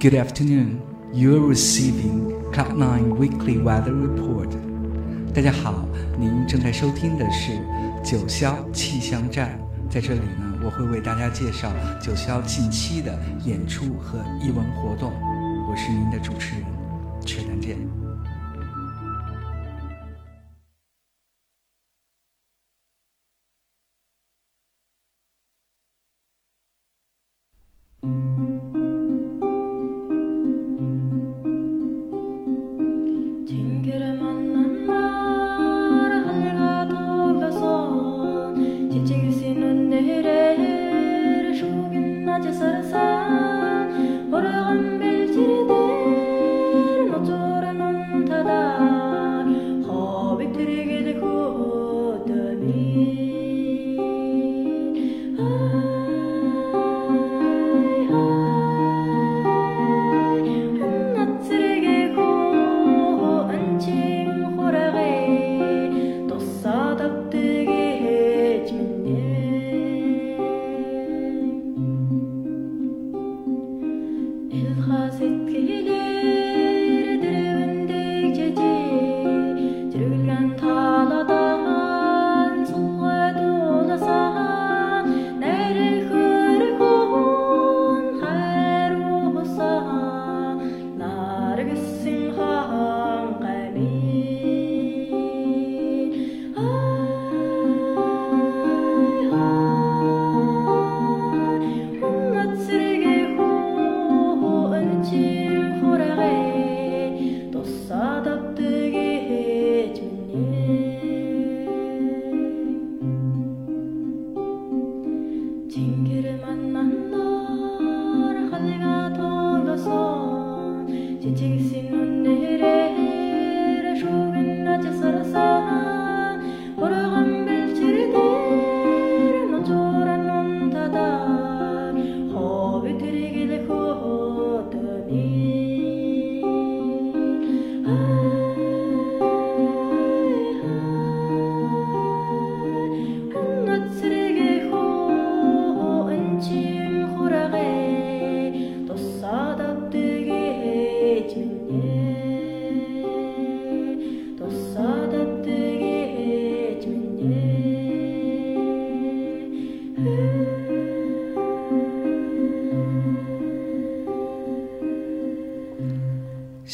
Good afternoon. You're receiving Cloud9 Weekly Weather Report. 大家好，您正在收听的是九霄气象站。在这里呢，我会为大家介绍九霄近期的演出和艺文活动。我是您的主持人，曲丹健。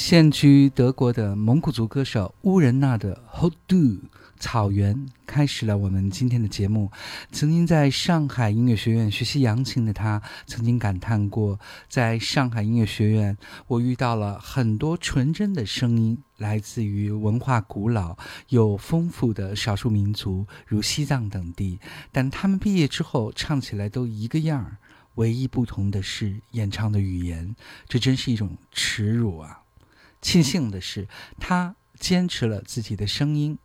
现居德国的蒙古族歌手乌仁娜的《ho do》草原开始了我们今天的节目。曾经在上海音乐学院学习扬琴的他，曾经感叹过，在上海音乐学院，我遇到了很多纯真的声音，来自于文化古老又丰富的少数民族，如西藏等地。但他们毕业之后，唱起来都一个样儿，唯一不同的是演唱的语言。这真是一种耻辱啊！庆幸的是，他坚持了自己的声音。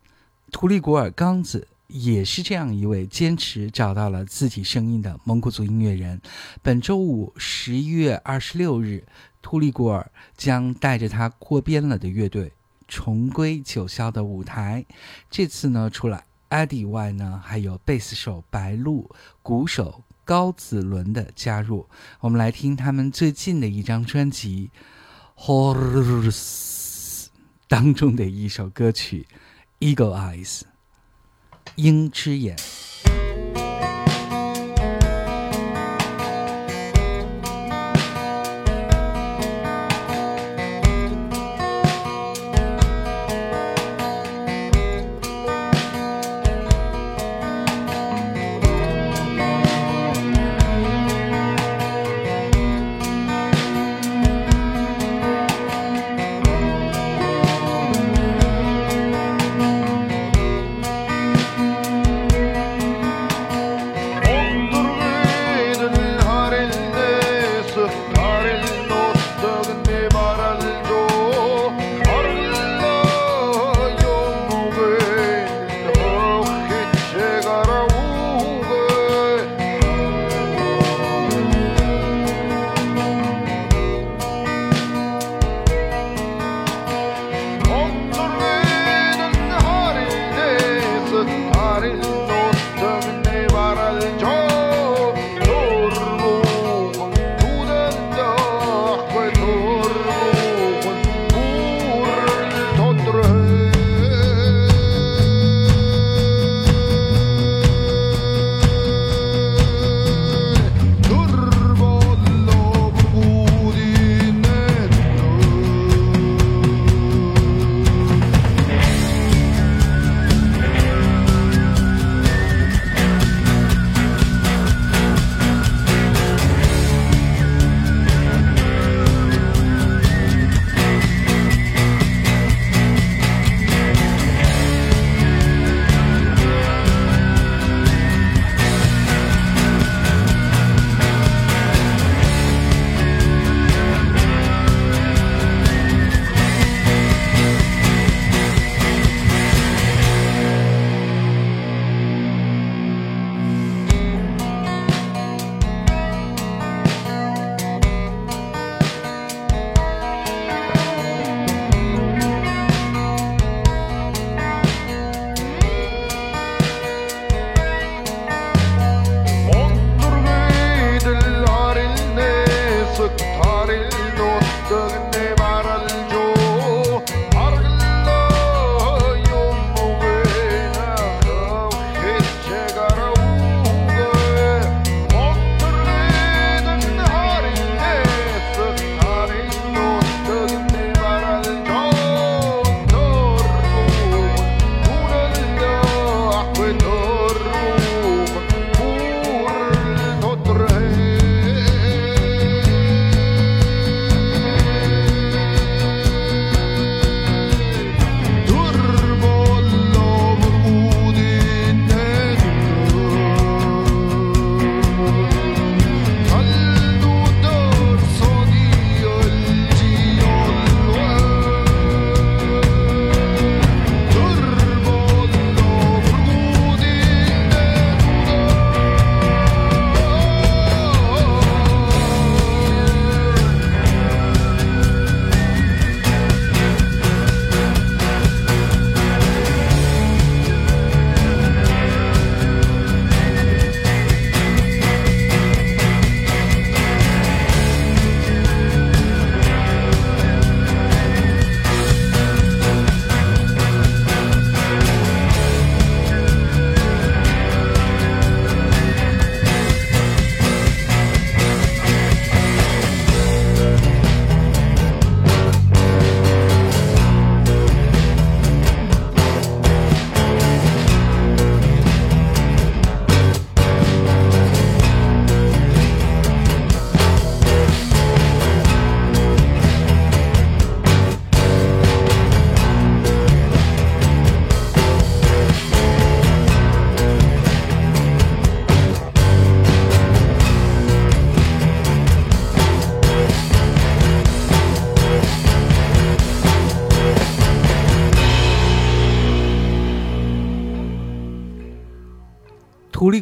图利古尔刚子也是这样一位坚持找到了自己声音的蒙古族音乐人。本周五，十一月二十六日，图利古尔将带着他扩编了的乐队重归九霄的舞台。这次呢，除了艾迪外呢，还有贝斯手白鹿、鼓手高子伦的加入。我们来听他们最近的一张专辑。Horse 当中的一首歌曲，Eagle Eyes，鹰之眼。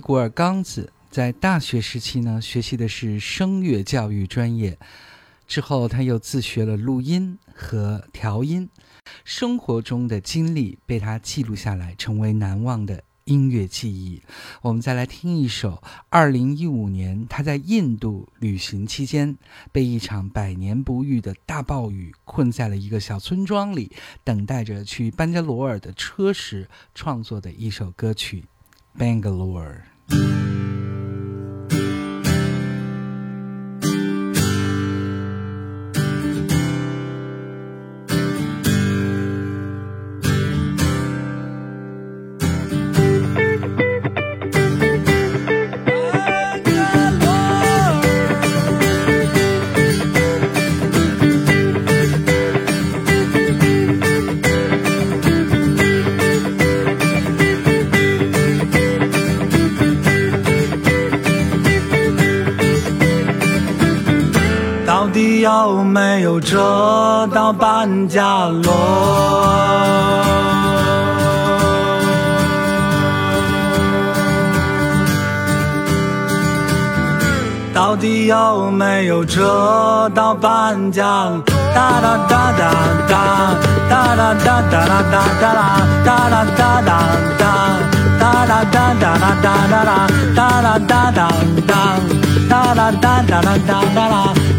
古尔刚子在大学时期呢，学习的是声乐教育专业，之后他又自学了录音和调音，生活中的经历被他记录下来，成为难忘的。音乐记忆，我们再来听一首。二零一五年，他在印度旅行期间，被一场百年不遇的大暴雨困在了一个小村庄里，等待着去班加罗尔的车时创作的一首歌曲《Bangalore》。Thank you. 有车到班加罗？到底有没有车到班加罗？哒哒哒哒哒，哒哒哒哒哒哒哒啦，哒哒哒哒哒，哒哒哒哒哒哒哒啦，哒哒哒哒哒。哒啦哒哒啦哒哒啦，哒啦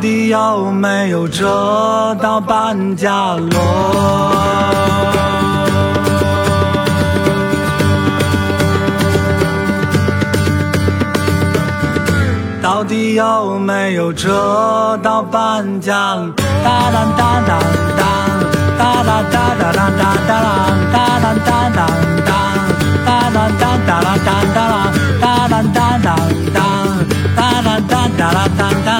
底。有没有车到班加罗？到底有没有车到班加罗？哒哒哒哒哒，哒哒哒哒哒哒哒啦，哒哒哒哒哒，哒哒哒哒啦哒哒啦，哒哒哒哒哒，哒哒哒哒啦哒哒。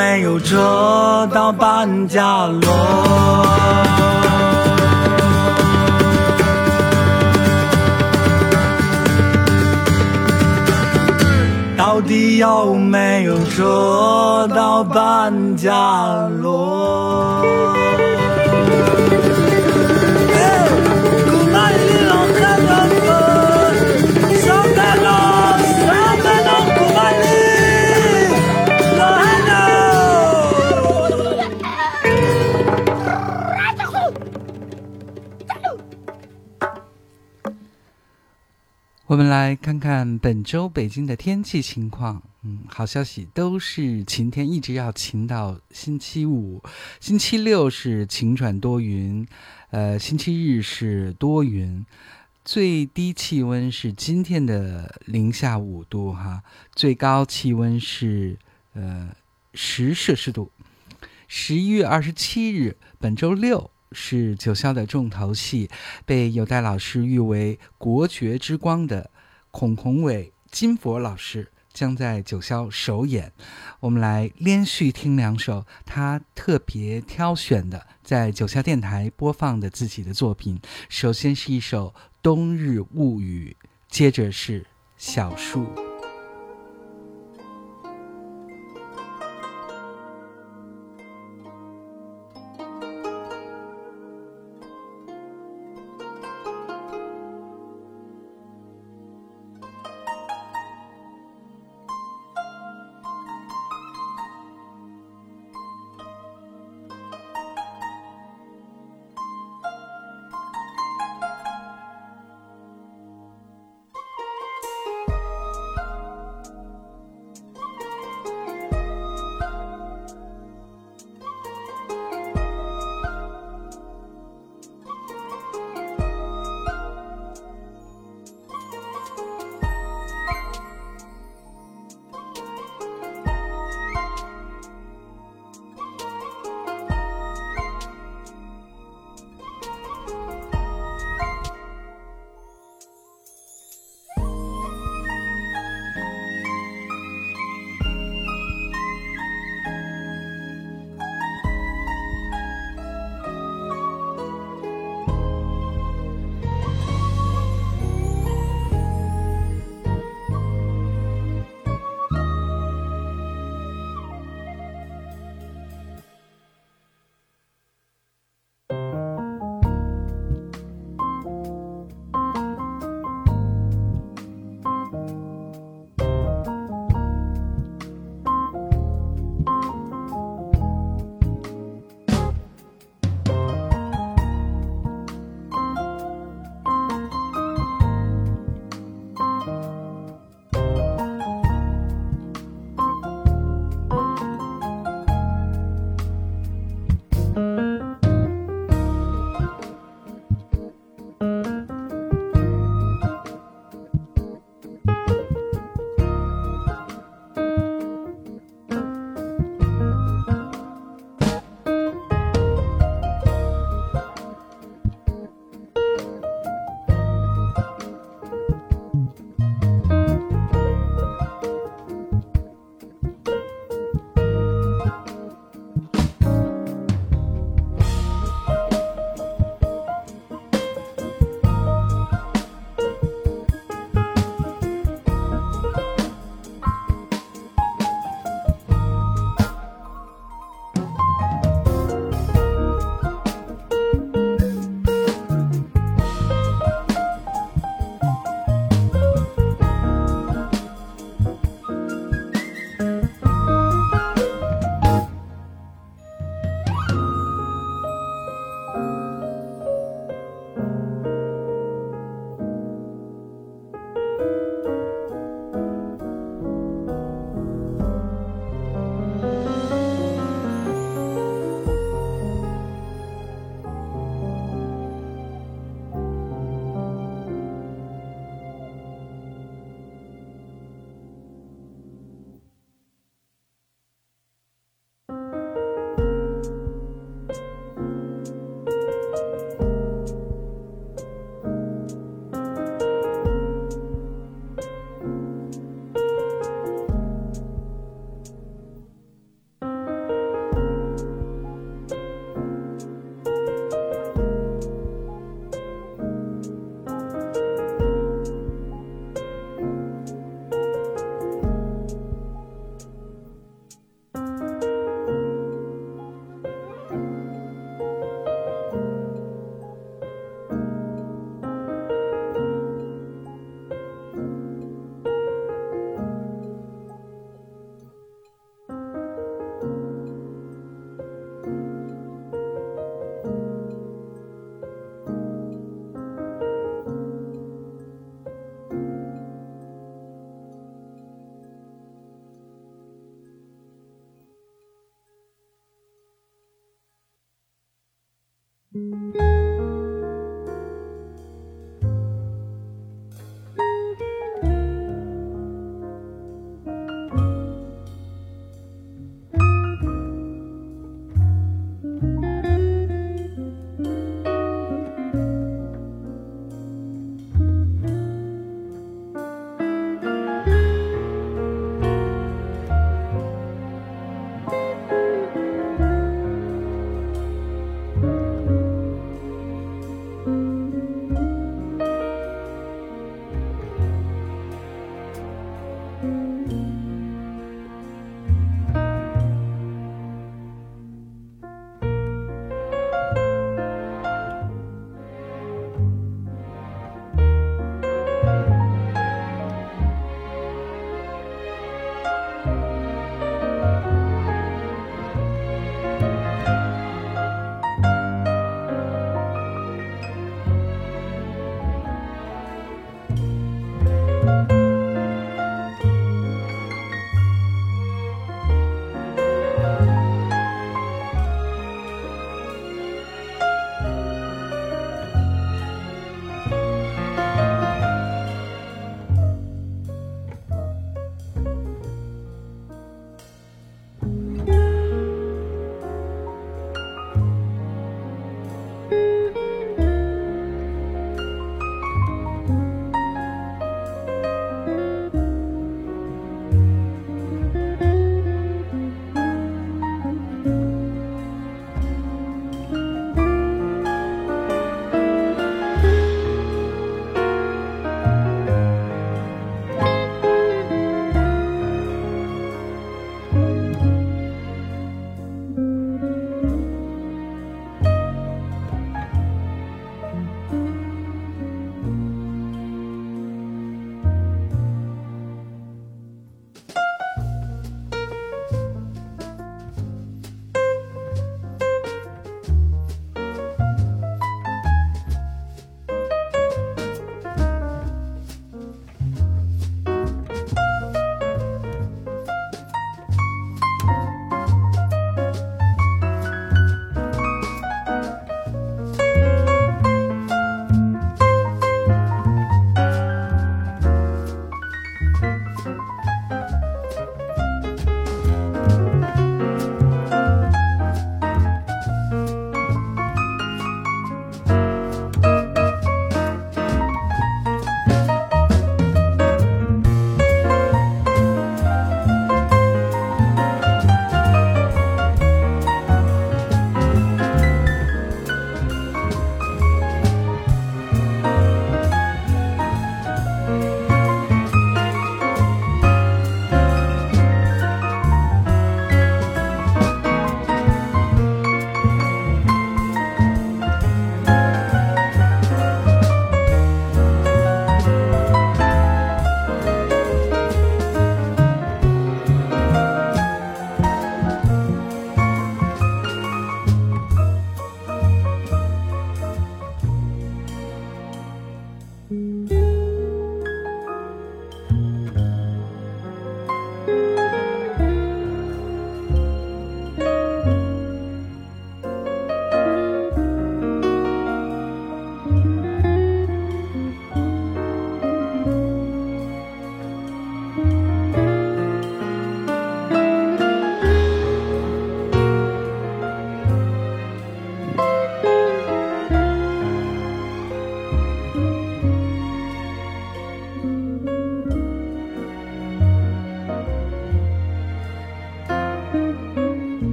没有车到班加罗？到底有没有车到班加我们来看看本周北京的天气情况。嗯，好消息都是晴天，一直要晴到星期五。星期六是晴转多云，呃，星期日是多云。最低气温是今天的零下五度哈，最高气温是呃十摄氏度。十一月二十七日，本周六。是九霄的重头戏，被有代老师誉为“国学之光”的孔宏伟金佛老师将在九霄首演。我们来连续听两首他特别挑选的在九霄电台播放的自己的作品。首先是一首《冬日物语》，接着是《小树》。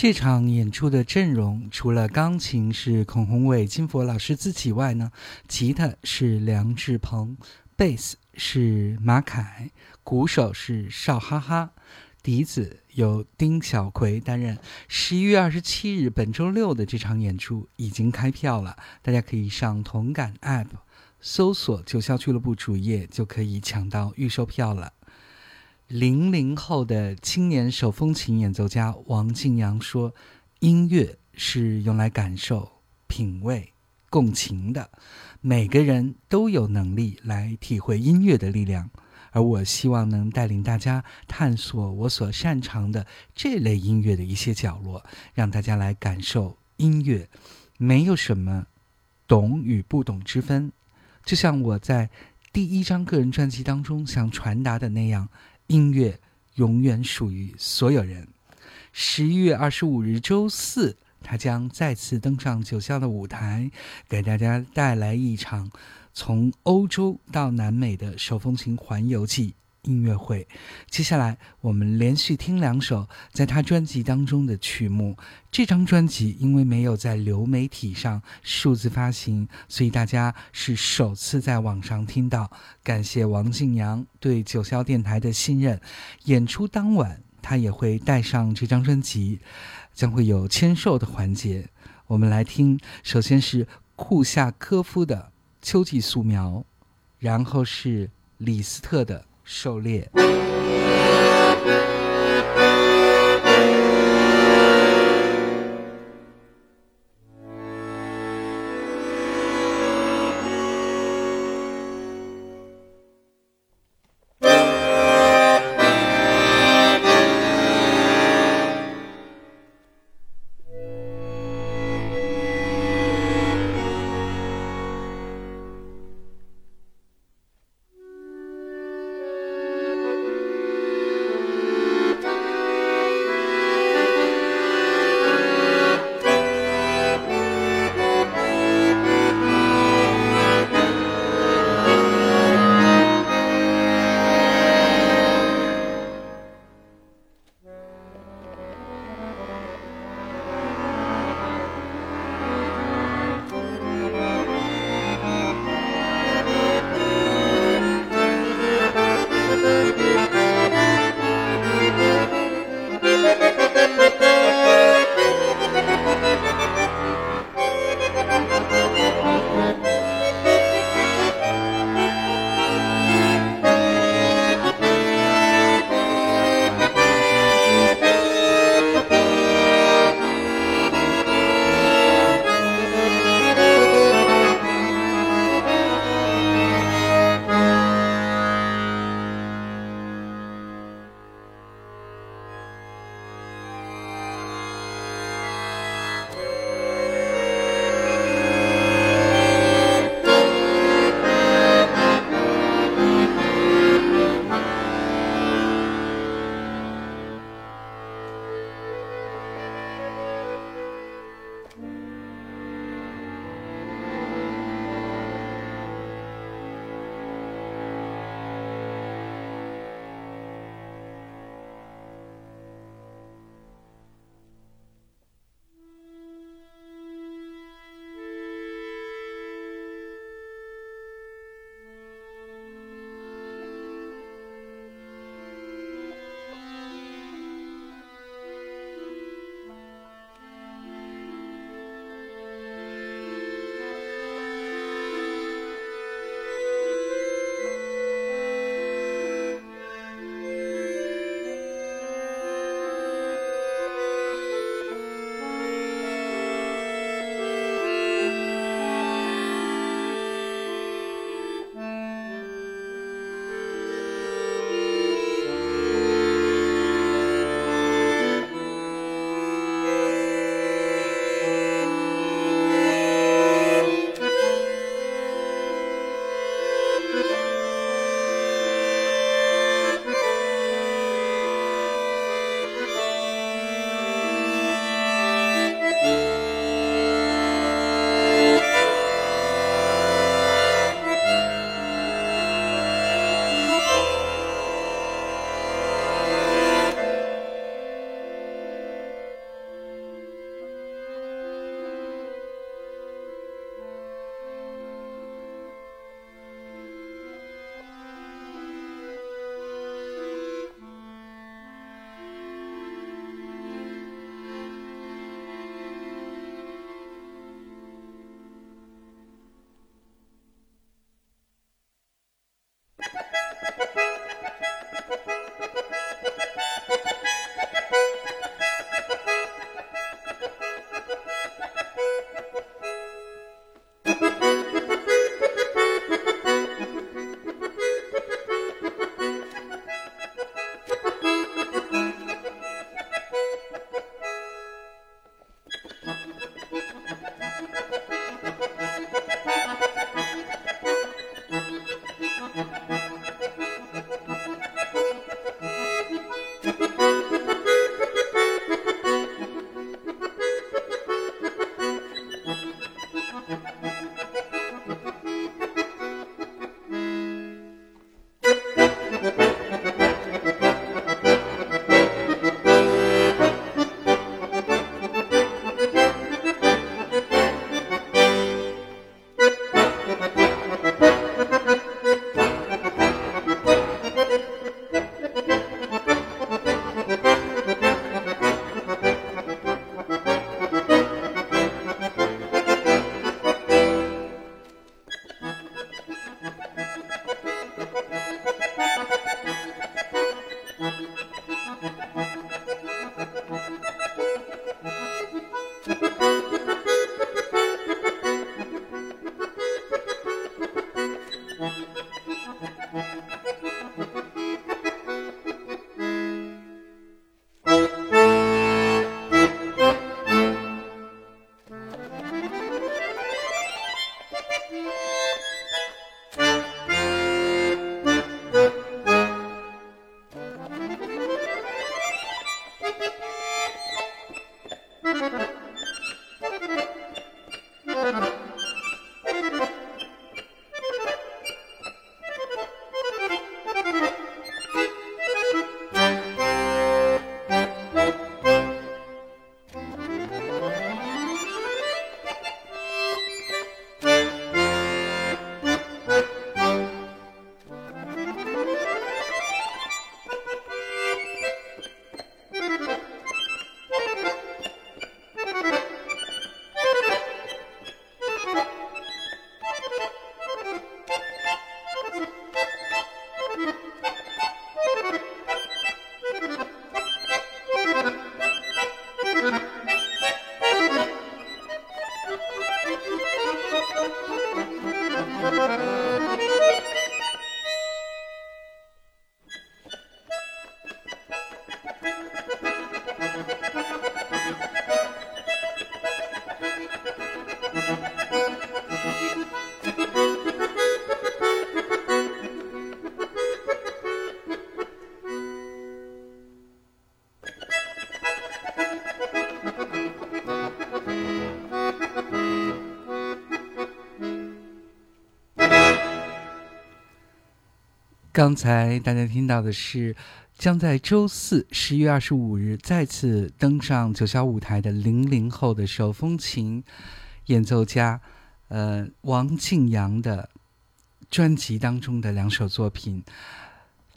这场演出的阵容除了钢琴是孔宏伟、金佛老师自己外呢，吉他是梁志鹏，贝斯是马凯，鼓手是邵哈哈，笛子由丁小葵担任。十一月二十七日，本周六的这场演出已经开票了，大家可以上同感 App 搜索“九霄俱乐部”主页，就可以抢到预售票了。零零后的青年手风琴演奏家王静阳说：“音乐是用来感受、品味、共情的，每个人都有能力来体会音乐的力量。而我希望能带领大家探索我所擅长的这类音乐的一些角落，让大家来感受音乐。没有什么懂与不懂之分，就像我在第一张个人专辑当中想传达的那样。”音乐永远属于所有人。十一月二十五日周四，他将再次登上九霄的舞台，给大家带来一场从欧洲到南美的手风琴环游记。音乐会，接下来我们连续听两首在他专辑当中的曲目。这张专辑因为没有在流媒体上数字发行，所以大家是首次在网上听到。感谢王静阳对九霄电台的信任。演出当晚，他也会带上这张专辑，将会有签售的环节。我们来听，首先是库夏科夫的《秋季素描》，然后是李斯特的。狩猎。刚才大家听到的是将在周四十一月二十五日再次登上九霄舞台的零零后的手风琴演奏家，呃，王静阳的专辑当中的两首作品。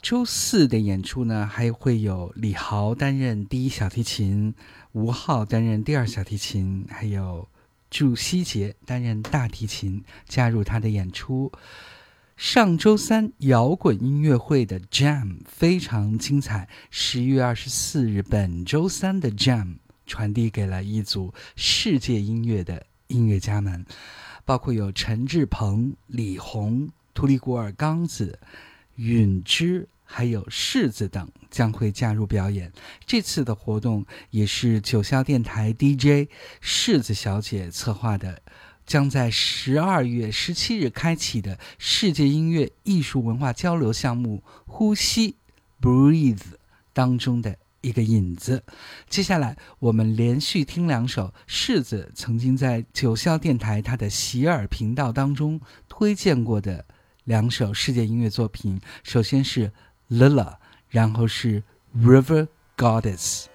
周四的演出呢，还会有李豪担任第一小提琴，吴昊担任第二小提琴，还有祝希杰担任大提琴加入他的演出。上周三摇滚音乐会的 Jam 非常精彩。十一月二十四日，本周三的 Jam 传递给了一组世界音乐的音乐家们，包括有陈志朋、李红、图里古尔刚子、允之，还有柿子等将会加入表演。这次的活动也是九霄电台 DJ 柿子小姐策划的。将在十二月十七日开启的世界音乐艺术文化交流项目“呼吸 ”（Breathe） 当中的一个引子。接下来，我们连续听两首柿子曾经在九霄电台他的洗耳频道当中推荐过的两首世界音乐作品。首先是 Lila，然后是 River Goddess。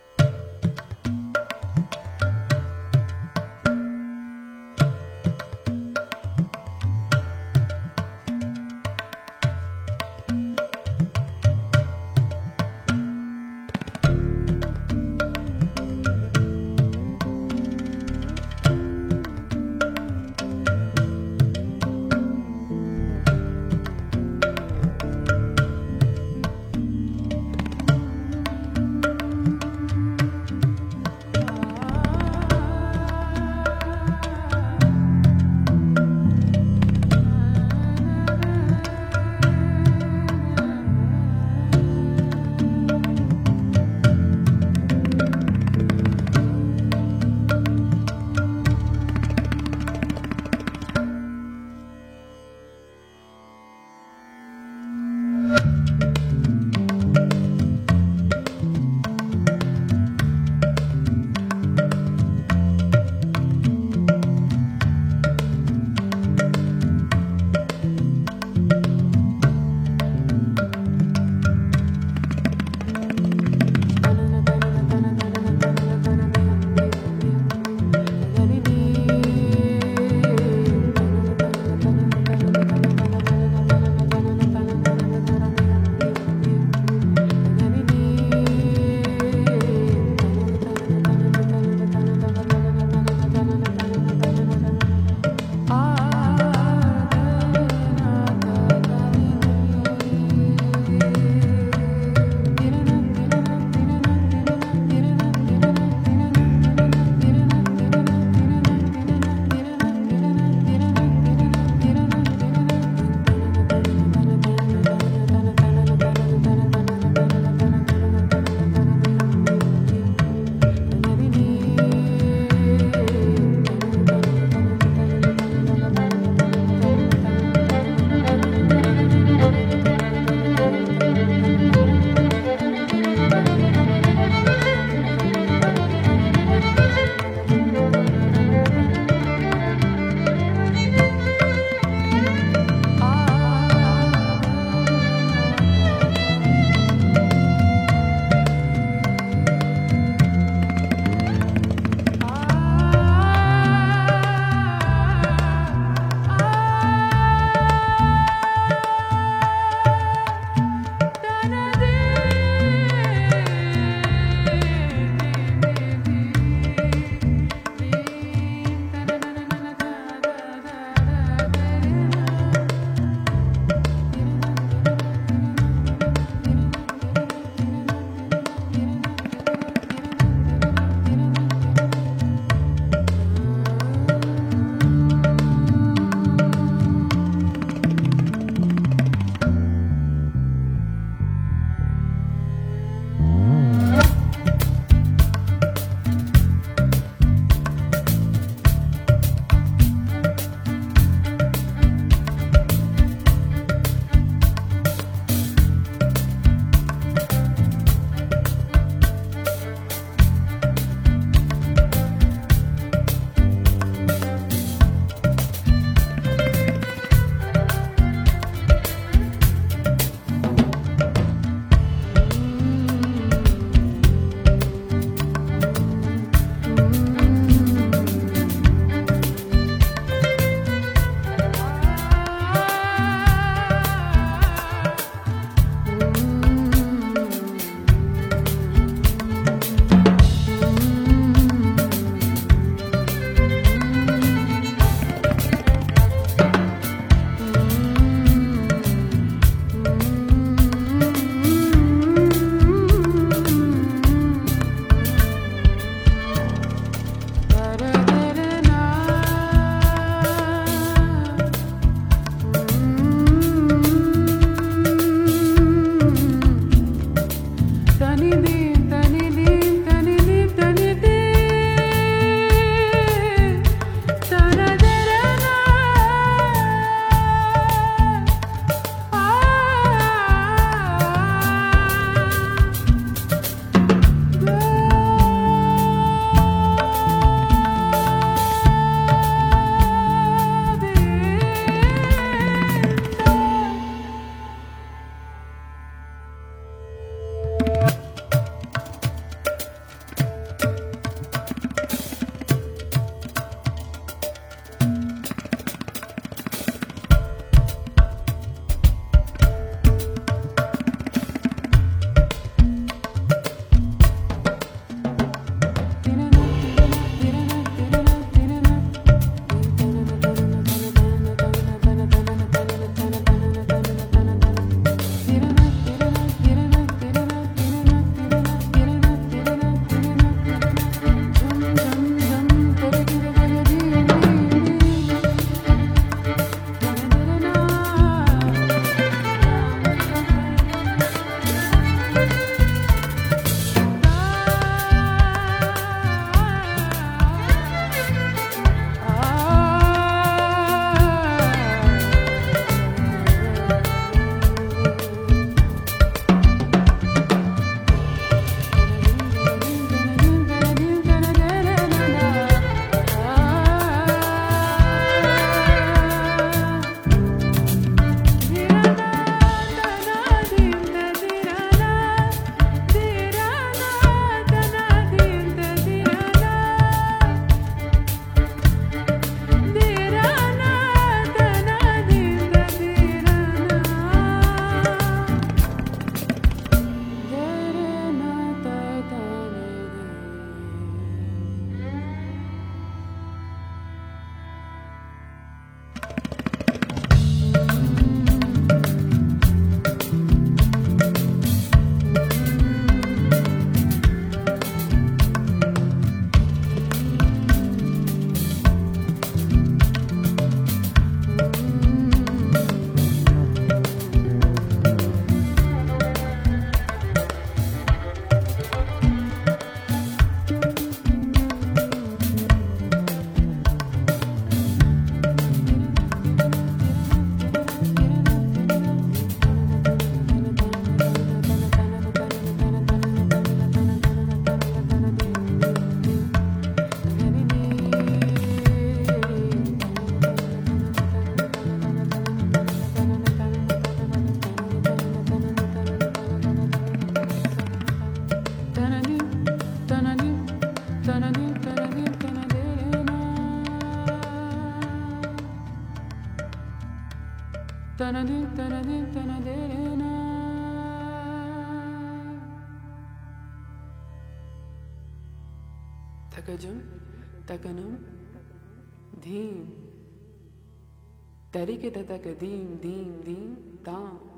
तरीके तक दीम दीम दीम दाम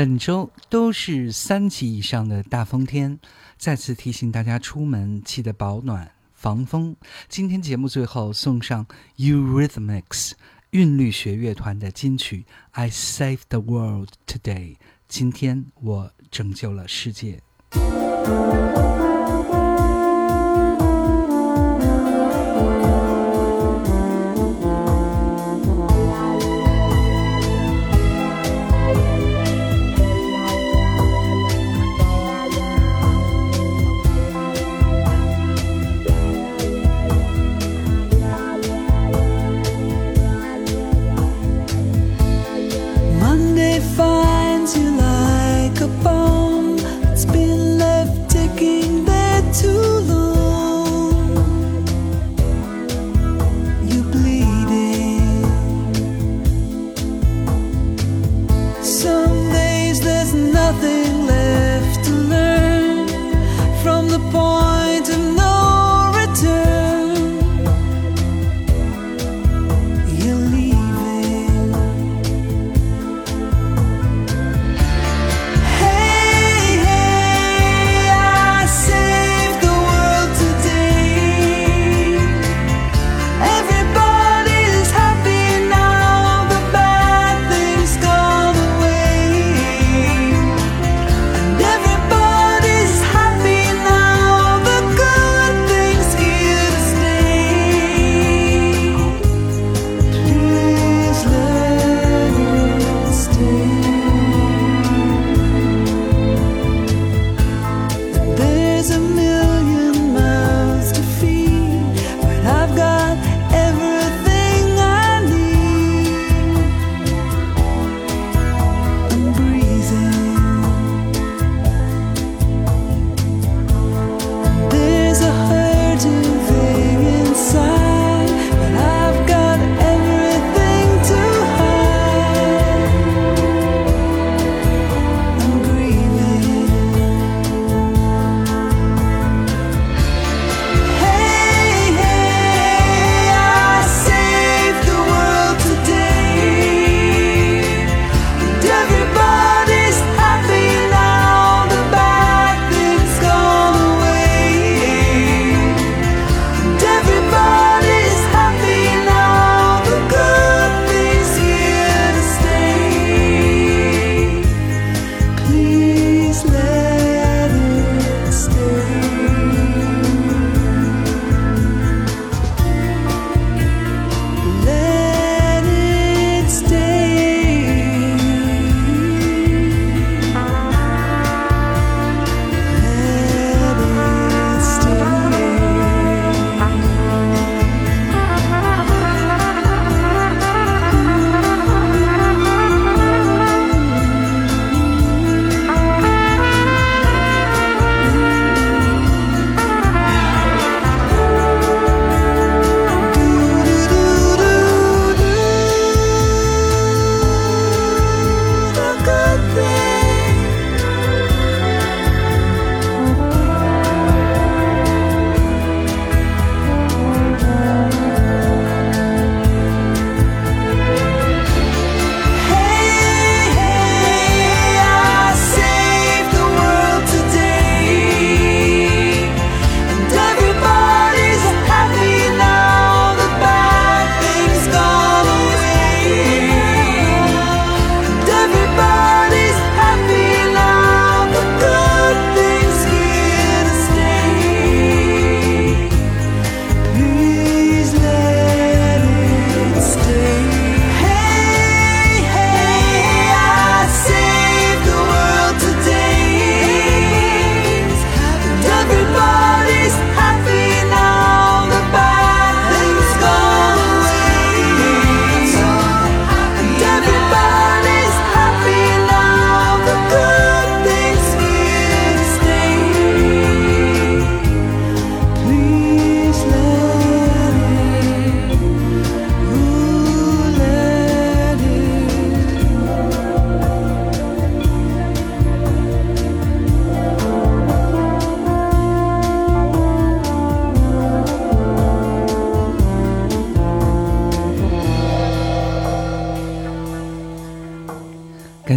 本周都是三级以上的大风天，再次提醒大家出门记得保暖防风。今天节目最后送上 Eurythmics 韵律学乐团的金曲《I Saved the World Today》。今天我拯救了世界。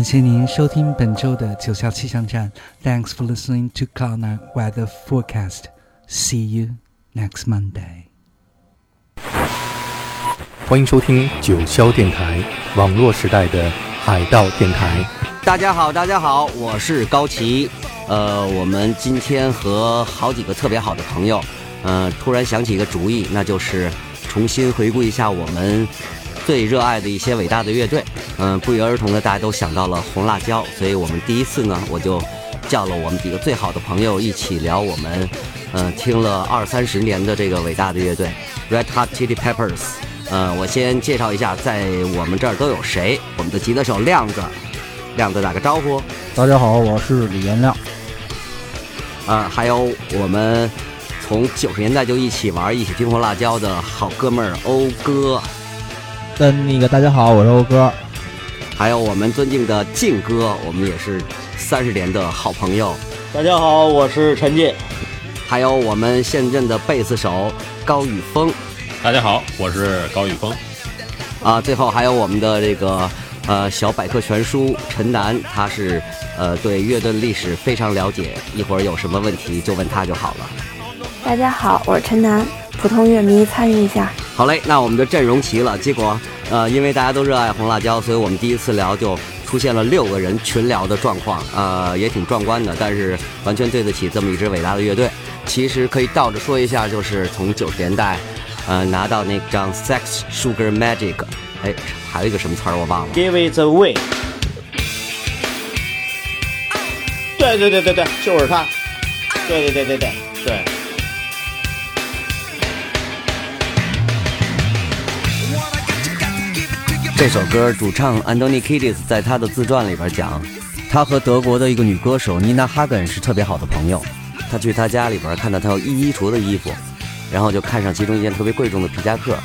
感谢您收听本周的九霄气象站。Thanks for listening to Cloud Nine Weather Forecast. See you next Monday. 欢迎收听九霄电台，网络时代的海盗电台。大家好，大家好，我是高奇。呃，我们今天和好几个特别好的朋友，呃、突然想起一个主意，那就是重新回顾一下我们最热爱的一些伟大的乐队。嗯、不约而同的，大家都想到了红辣椒，所以我们第一次呢，我就叫了我们几个最好的朋友一起聊我们，嗯、听了二三十年的这个伟大的乐队 Red Hot Chili Peppers。呃，我先介绍一下，在我们这儿都有谁。我们的吉他手亮子，亮子打个招呼。大家好，我是李元亮。啊，还有我们从九十年代就一起玩、一起听红辣椒的好哥们儿欧哥，跟那个大家好，我是欧哥。还有我们尊敬的靖哥，我们也是三十年的好朋友。大家好，我是陈进。还有我们现任的贝斯手高宇峰，大家好，我是高宇峰。啊，最后还有我们的这个呃小百科全书陈楠，他是呃对乐队历史非常了解，一会儿有什么问题就问他就好了。大家好，我是陈楠，普通乐迷参与一下。好嘞，那我们的阵容齐了。结果，呃，因为大家都热爱红辣椒，所以我们第一次聊就出现了六个人群聊的状况，呃，也挺壮观的。但是完全对得起这么一支伟大的乐队。其实可以倒着说一下，就是从九十年代，呃，拿到那张《Sex Sugar Magic》，哎，还有一个什么词儿我忘了。Give it away。对对对对对，就是他。对对对对对对。这首歌主唱 Anthony Kiedis 在他的自传里边讲，他和德国的一个女歌手妮娜哈根是特别好的朋友。他去她家里边看到她有一衣橱的衣服，然后就看上其中一件特别贵重的皮夹克。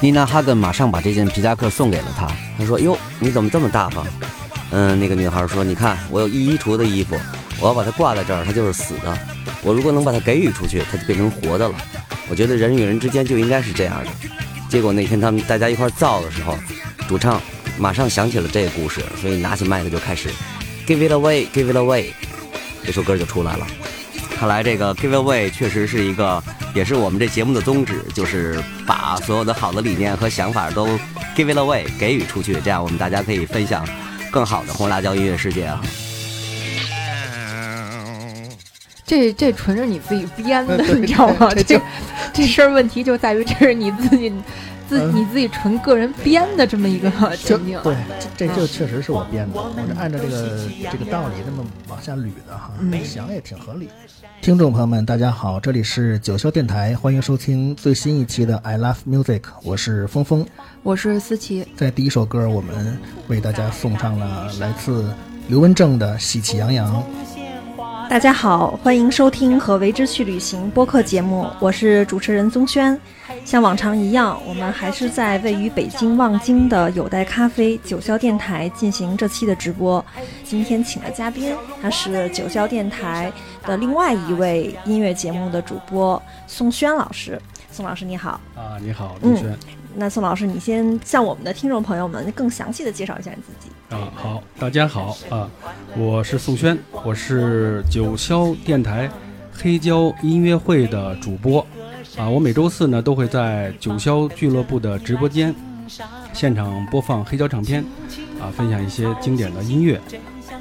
妮娜哈根马上把这件皮夹克送给了他。他说：“哟，你怎么这么大方？”嗯，那个女孩说：“你看，我有一衣橱的衣服，我要把它挂在这儿，它就是死的。我如果能把它给予出去，它就变成活的了。我觉得人与人之间就应该是这样的。”结果那天他们大家一块造的时候，主唱马上想起了这个故事，所以拿起麦克就开始 Give it away, Give it away，这首歌就出来了。看来这个 Give it away 确实是一个，也是我们这节目的宗旨，就是把所有的好的理念和想法都 Give it away 给予出去，这样我们大家可以分享更好的红辣椒音乐世界啊。这这纯是你自己编的，你知道吗？这这事儿问题就在于这是你自己自嗯你自己纯个人编的这么一个 就情景。对，这这就确实是我编的，我是按照这个这个道理这么往下捋的哈，想也挺合理。听众朋友们，大家好，这里是九霄电台，欢迎收听最新一期的 I Love Music，我是峰峰。我是思琪，在第一首歌，我们为大家送上了来自刘文正的《喜气洋洋》。大家好，欢迎收听和为之去旅行播客节目，我是主持人宗轩。像往常一样，我们还是在位于北京望京的有待咖啡九霄电台进行这期的直播。今天请的嘉宾，他是九霄电台的另外一位音乐节目的主播宋轩老师。宋老师你好，啊，你好，嗯李轩。那宋老师，你先向我们的听众朋友们更详细的介绍一下你自己。啊，好，大家好啊，我是宋轩，我是九霄电台黑胶音乐会的主播啊。我每周四呢都会在九霄俱乐部的直播间现场播放黑胶唱片啊，分享一些经典的音乐。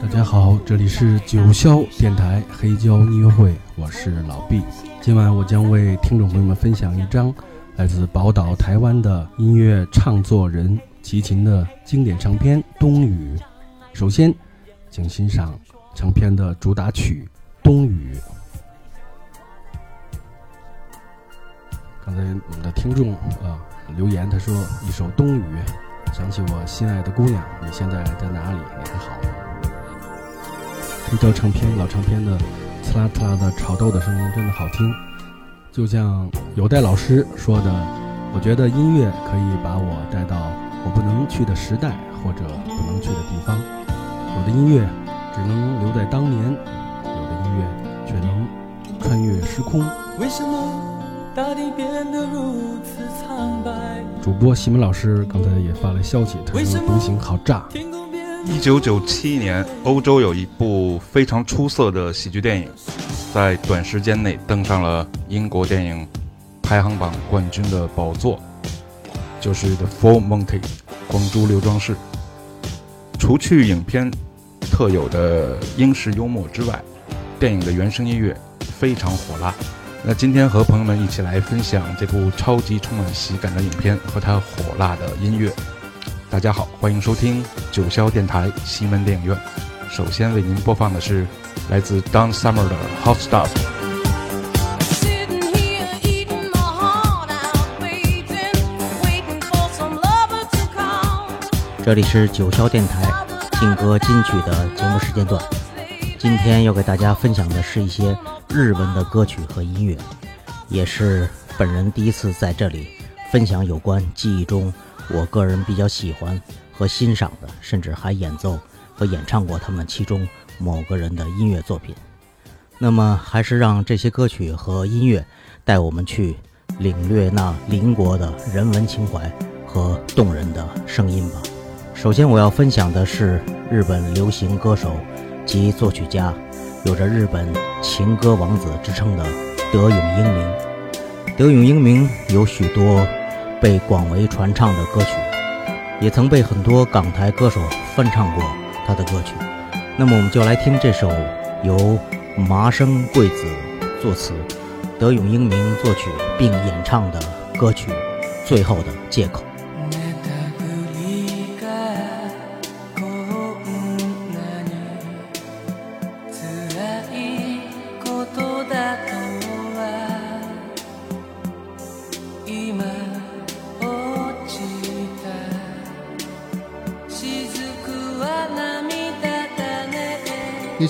大家好，这里是九霄电台黑胶音乐会，我是老毕。今晚我将为听众朋友们分享一张来自宝岛台湾的音乐唱作人齐秦的经典唱片《冬雨》。首先，请欣赏唱片的主打曲《冬雨》。刚才我们的听众啊留言，他说一首《冬雨》，想起我心爱的姑娘，你现在在哪里？你还好？黑胶唱片老唱片的刺啦刺啦的炒豆的声音真的好听，就像有代老师说的，我觉得音乐可以把我带到我不能去的时代或者不能去的地方。有的音乐只能留在当年，有的音乐却能穿越时空。为什么大地变得如此苍白？主播西门老师刚才也发来消息，他说独行好炸。天空变一九九七年，欧洲有一部非常出色的喜剧电影，在短时间内登上了英国电影排行榜冠军的宝座，就是《The Full Monty》光珠刘庄士。除去影片特有的英式幽默之外，电影的原声音乐非常火辣。那今天和朋友们一起来分享这部超级充满喜感的影片和它火辣的音乐。大家好，欢迎收听九霄电台西门电影院。首先为您播放的是来自 Don Summer 的《Hot Stuff》。这里是九霄电台劲歌金曲的节目时间段。今天要给大家分享的是一些日文的歌曲和音乐，也是本人第一次在这里分享有关记忆中我个人比较喜欢和欣赏的，甚至还演奏和演唱过他们其中某个人的音乐作品。那么，还是让这些歌曲和音乐带我们去领略那邻国的人文情怀和动人的声音吧。首先，我要分享的是日本流行歌手及作曲家，有着日本情歌王子之称的德永英明。德永英明有许多被广为传唱的歌曲，也曾被很多港台歌手翻唱过他的歌曲。那么，我们就来听这首由麻生贵子作词、德永英明作曲并演唱的歌曲《最后的借口》。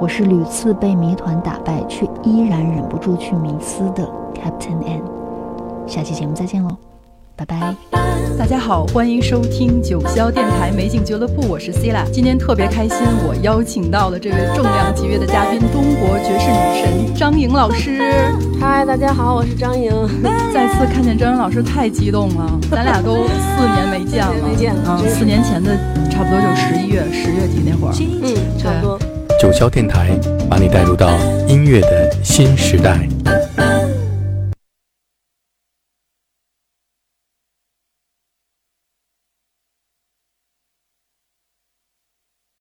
我是屡次被谜团打败，却依然忍不住去迷思的 Captain N。下期节目再见喽，拜拜。大家好，欢迎收听九霄电台美景俱乐部，我是 c i l a 今天特别开心，我邀请到了这位重量级别的嘉宾——中国爵士女神张莹老师。嗨，大家好，我是张莹。再次看见张莹老师，太激动了。咱俩都四年没见了，没见啊，四年前的差不多就十一月、十月底那会儿。嗯，差不多。九霄电台把你带入到音乐的新时代。